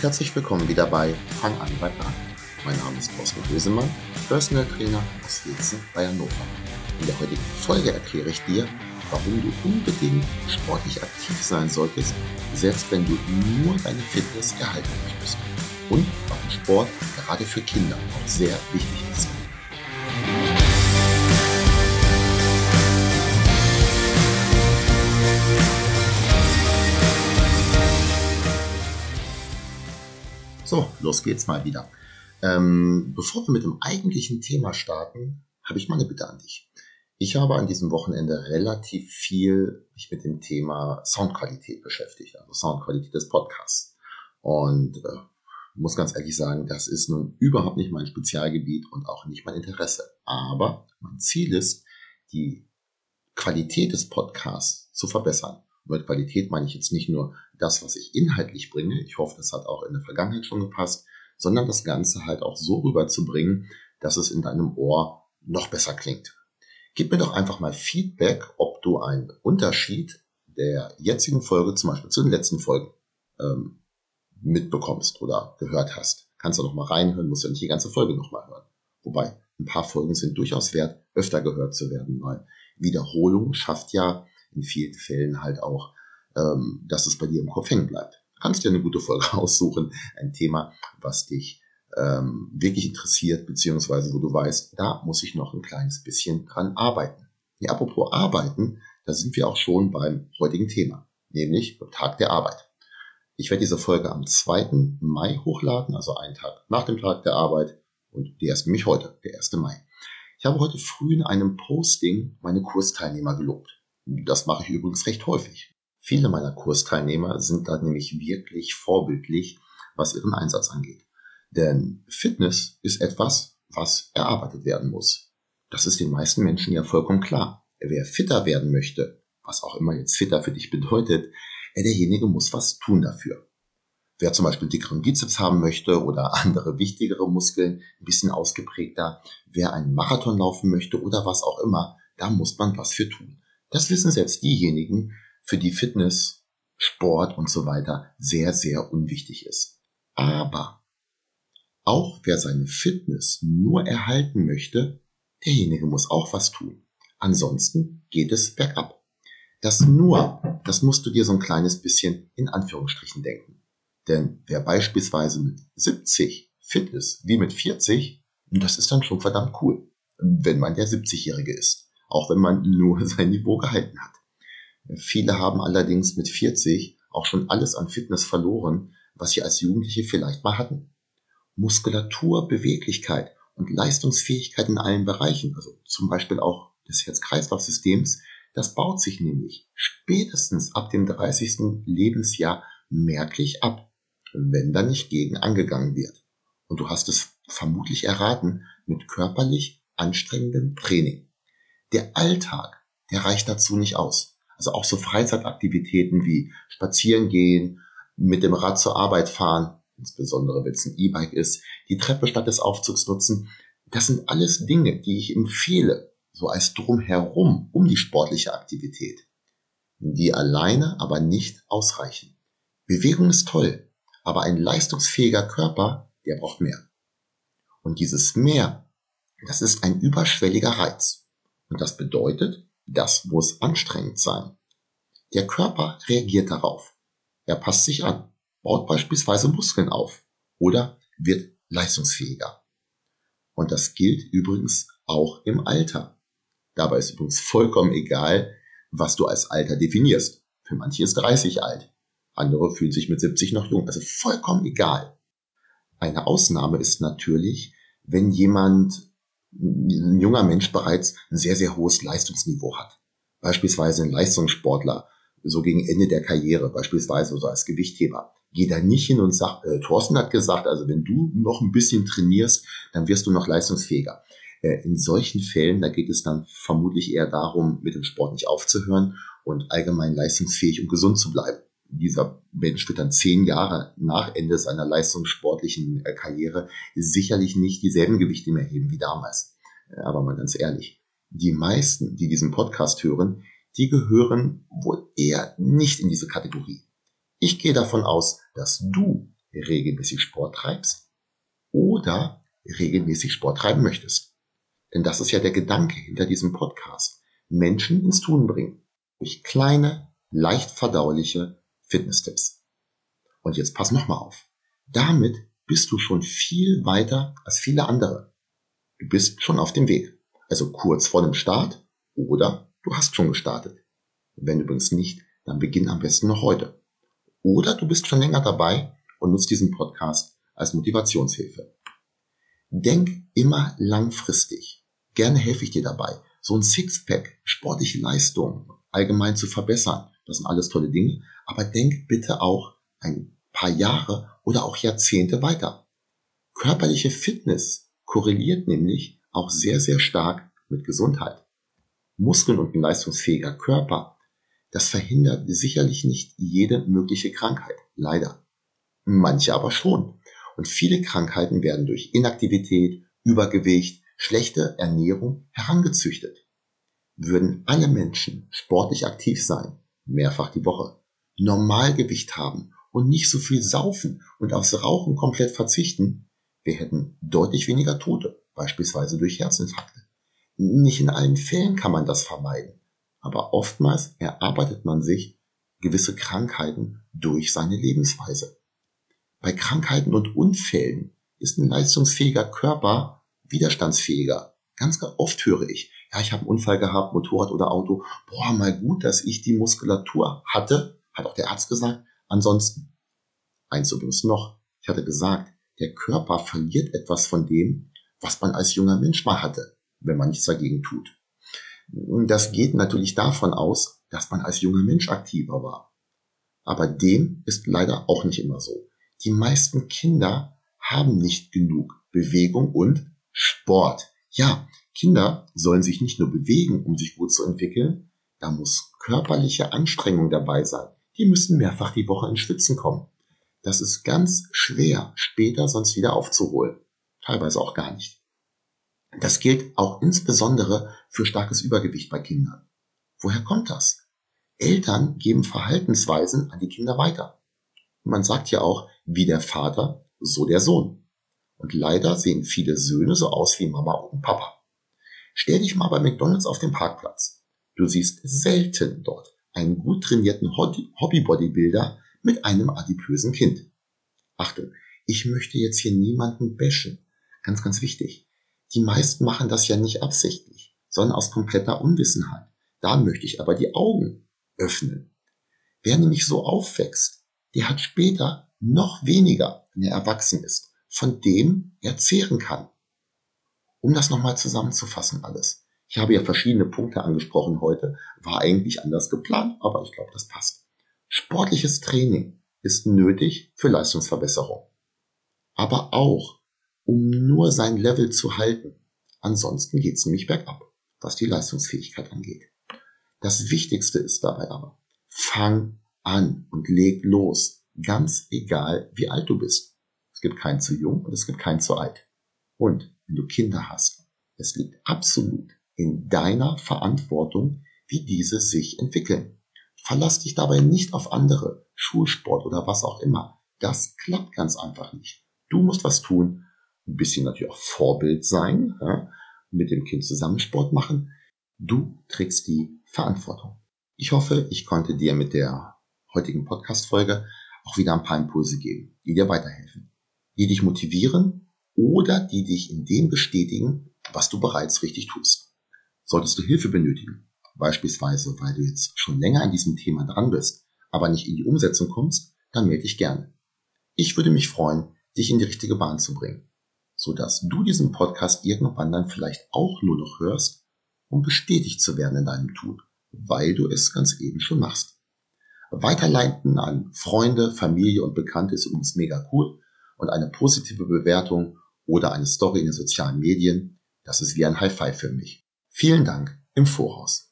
Herzlich willkommen wieder bei Fang an bei Plan. Mein Name ist Thorsten Hösemann, Personal Trainer aus Wilzen bei Hannover. In der heutigen Folge erkläre ich dir, warum du unbedingt sportlich aktiv sein solltest, selbst wenn du nur deine Fitness erhalten möchtest. Und warum Sport gerade für Kinder auch sehr wichtig ist. Los geht's mal wieder. Ähm, bevor wir mit dem eigentlichen Thema starten, habe ich mal eine Bitte an dich. Ich habe an diesem Wochenende relativ viel mich mit dem Thema Soundqualität beschäftigt, also Soundqualität des Podcasts. Und äh, muss ganz ehrlich sagen, das ist nun überhaupt nicht mein Spezialgebiet und auch nicht mein Interesse. Aber mein Ziel ist, die Qualität des Podcasts zu verbessern. Mit Qualität meine ich jetzt nicht nur das, was ich inhaltlich bringe, ich hoffe, das hat auch in der Vergangenheit schon gepasst, sondern das Ganze halt auch so rüberzubringen, dass es in deinem Ohr noch besser klingt. Gib mir doch einfach mal Feedback, ob du einen Unterschied der jetzigen Folge zum Beispiel zu den letzten Folgen ähm, mitbekommst oder gehört hast. Kannst du noch mal reinhören, musst ja nicht die ganze Folge noch mal hören. Wobei, ein paar Folgen sind durchaus wert, öfter gehört zu werden, weil Wiederholung schafft ja in vielen Fällen halt auch, ähm, dass es bei dir im Kopf hängen bleibt. Kannst dir eine gute Folge aussuchen, ein Thema, was dich ähm, wirklich interessiert, beziehungsweise wo du weißt, da muss ich noch ein kleines bisschen dran arbeiten. Ja, apropos arbeiten, da sind wir auch schon beim heutigen Thema, nämlich beim Tag der Arbeit. Ich werde diese Folge am 2. Mai hochladen, also einen Tag nach dem Tag der Arbeit und der ist nämlich heute, der 1. Mai. Ich habe heute früh in einem Posting meine Kursteilnehmer gelobt. Das mache ich übrigens recht häufig. Viele meiner Kursteilnehmer sind da nämlich wirklich vorbildlich, was ihren Einsatz angeht. Denn Fitness ist etwas, was erarbeitet werden muss. Das ist den meisten Menschen ja vollkommen klar. Wer fitter werden möchte, was auch immer jetzt fitter für dich bedeutet, derjenige muss was tun dafür. Wer zum Beispiel dickeren Bizeps haben möchte oder andere wichtigere Muskeln, ein bisschen ausgeprägter, wer einen Marathon laufen möchte oder was auch immer, da muss man was für tun. Das wissen selbst diejenigen, für die Fitness, Sport und so weiter sehr, sehr unwichtig ist. Aber auch wer seine Fitness nur erhalten möchte, derjenige muss auch was tun. Ansonsten geht es bergab. Das nur, das musst du dir so ein kleines bisschen in Anführungsstrichen denken. Denn wer beispielsweise mit 70 fit ist, wie mit 40, das ist dann schon verdammt cool, wenn man der 70-Jährige ist auch wenn man nur sein Niveau gehalten hat. Viele haben allerdings mit 40 auch schon alles an Fitness verloren, was sie als Jugendliche vielleicht mal hatten. Muskulatur, Beweglichkeit und Leistungsfähigkeit in allen Bereichen, also zum Beispiel auch des Herz-Kreislauf-Systems, das baut sich nämlich spätestens ab dem 30. Lebensjahr merklich ab, wenn da nicht gegen angegangen wird. Und du hast es vermutlich erraten mit körperlich anstrengendem Training. Der Alltag, der reicht dazu nicht aus. Also auch so Freizeitaktivitäten wie spazieren gehen, mit dem Rad zur Arbeit fahren, insbesondere wenn es ein E-Bike ist, die Treppe statt des Aufzugs nutzen. Das sind alles Dinge, die ich empfehle, so als drumherum um die sportliche Aktivität, die alleine aber nicht ausreichen. Bewegung ist toll, aber ein leistungsfähiger Körper, der braucht mehr. Und dieses Mehr, das ist ein überschwelliger Reiz. Und das bedeutet, das muss anstrengend sein. Der Körper reagiert darauf. Er passt sich an, baut beispielsweise Muskeln auf oder wird leistungsfähiger. Und das gilt übrigens auch im Alter. Dabei ist übrigens vollkommen egal, was du als Alter definierst. Für manche ist 30 alt, andere fühlen sich mit 70 noch jung, also vollkommen egal. Eine Ausnahme ist natürlich, wenn jemand ein junger Mensch bereits ein sehr, sehr hohes Leistungsniveau hat. Beispielsweise ein Leistungssportler, so gegen Ende der Karriere, beispielsweise so als Gewichtheber. Geh da nicht hin und sag, äh, Thorsten hat gesagt, also wenn du noch ein bisschen trainierst, dann wirst du noch leistungsfähiger. Äh, in solchen Fällen, da geht es dann vermutlich eher darum, mit dem Sport nicht aufzuhören und allgemein leistungsfähig und gesund zu bleiben. Dieser Mensch wird dann zehn Jahre nach Ende seiner leistungssportlichen äh, Karriere sicherlich nicht dieselben Gewichte mehr heben wie damals. Äh, aber mal ganz ehrlich, die meisten, die diesen Podcast hören, die gehören wohl eher nicht in diese Kategorie. Ich gehe davon aus, dass du regelmäßig Sport treibst oder regelmäßig Sport treiben möchtest. Denn das ist ja der Gedanke hinter diesem Podcast. Menschen ins Tun bringen. Durch kleine, leicht verdauliche Fitness-Tipps. Und jetzt pass nochmal auf. Damit bist du schon viel weiter als viele andere. Du bist schon auf dem Weg. Also kurz vor dem Start oder du hast schon gestartet. Wenn übrigens nicht, dann beginn am besten noch heute. Oder du bist schon länger dabei und nutzt diesen Podcast als Motivationshilfe. Denk immer langfristig. Gerne helfe ich dir dabei, so ein Sixpack, sportliche Leistung allgemein zu verbessern. Das sind alles tolle Dinge. Aber denk bitte auch ein paar Jahre oder auch Jahrzehnte weiter. Körperliche Fitness korreliert nämlich auch sehr, sehr stark mit Gesundheit. Muskeln und ein leistungsfähiger Körper, das verhindert sicherlich nicht jede mögliche Krankheit, leider. Manche aber schon. Und viele Krankheiten werden durch Inaktivität, Übergewicht, schlechte Ernährung herangezüchtet. Würden alle Menschen sportlich aktiv sein, mehrfach die Woche, Normalgewicht haben und nicht so viel saufen und aufs Rauchen komplett verzichten, wir hätten deutlich weniger Tote, beispielsweise durch Herzinfarkte. Nicht in allen Fällen kann man das vermeiden, aber oftmals erarbeitet man sich gewisse Krankheiten durch seine Lebensweise. Bei Krankheiten und Unfällen ist ein leistungsfähiger Körper widerstandsfähiger. Ganz oft höre ich, ja, ich habe einen Unfall gehabt, Motorrad oder Auto. Boah, mal gut, dass ich die Muskulatur hatte, hat auch der Arzt gesagt. Ansonsten, eins übrigens noch, ich hatte gesagt, der Körper verliert etwas von dem, was man als junger Mensch mal hatte wenn man nichts dagegen tut. Das geht natürlich davon aus, dass man als junger Mensch aktiver war. Aber dem ist leider auch nicht immer so. Die meisten Kinder haben nicht genug Bewegung und Sport. Ja, Kinder sollen sich nicht nur bewegen, um sich gut zu entwickeln, da muss körperliche Anstrengung dabei sein. Die müssen mehrfach die Woche in Schwitzen kommen. Das ist ganz schwer, später sonst wieder aufzuholen. Teilweise auch gar nicht. Das gilt auch insbesondere für starkes Übergewicht bei Kindern. Woher kommt das? Eltern geben Verhaltensweisen an die Kinder weiter. Man sagt ja auch, wie der Vater, so der Sohn. Und leider sehen viele Söhne so aus wie Mama und Papa. Stell dich mal bei McDonald's auf den Parkplatz. Du siehst selten dort einen gut trainierten Hobby-Bodybuilder mit einem adipösen Kind. Achtung, ich möchte jetzt hier niemanden bashen. Ganz, ganz wichtig. Die meisten machen das ja nicht absichtlich, sondern aus kompletter Unwissenheit. Da möchte ich aber die Augen öffnen. Wer nämlich so aufwächst, der hat später noch weniger, wenn er erwachsen ist, von dem er zehren kann. Um das nochmal zusammenzufassen alles. Ich habe ja verschiedene Punkte angesprochen heute, war eigentlich anders geplant, aber ich glaube, das passt. Sportliches Training ist nötig für Leistungsverbesserung. Aber auch um nur sein Level zu halten. Ansonsten geht es nämlich bergab, was die Leistungsfähigkeit angeht. Das Wichtigste ist dabei aber, fang an und leg los, ganz egal wie alt du bist. Es gibt keinen zu jung und es gibt keinen zu alt. Und wenn du Kinder hast, es liegt absolut in deiner Verantwortung, wie diese sich entwickeln. Verlass dich dabei nicht auf andere, Schulsport oder was auch immer. Das klappt ganz einfach nicht. Du musst was tun, ein bisschen natürlich auch Vorbild sein, ja, mit dem Kind zusammen Sport machen. Du trägst die Verantwortung. Ich hoffe, ich konnte dir mit der heutigen Podcast-Folge auch wieder ein paar Impulse geben, die dir weiterhelfen, die dich motivieren oder die dich in dem bestätigen, was du bereits richtig tust. Solltest du Hilfe benötigen, beispielsweise weil du jetzt schon länger an diesem Thema dran bist, aber nicht in die Umsetzung kommst, dann melde dich gerne. Ich würde mich freuen, dich in die richtige Bahn zu bringen sodass du diesen Podcast irgendwann dann vielleicht auch nur noch hörst, um bestätigt zu werden in deinem Tun, weil du es ganz eben schon machst. Weiterleiten an Freunde, Familie und Bekannte ist übrigens mega cool und eine positive Bewertung oder eine Story in den sozialen Medien, das ist wie ein High Five für mich. Vielen Dank im Voraus.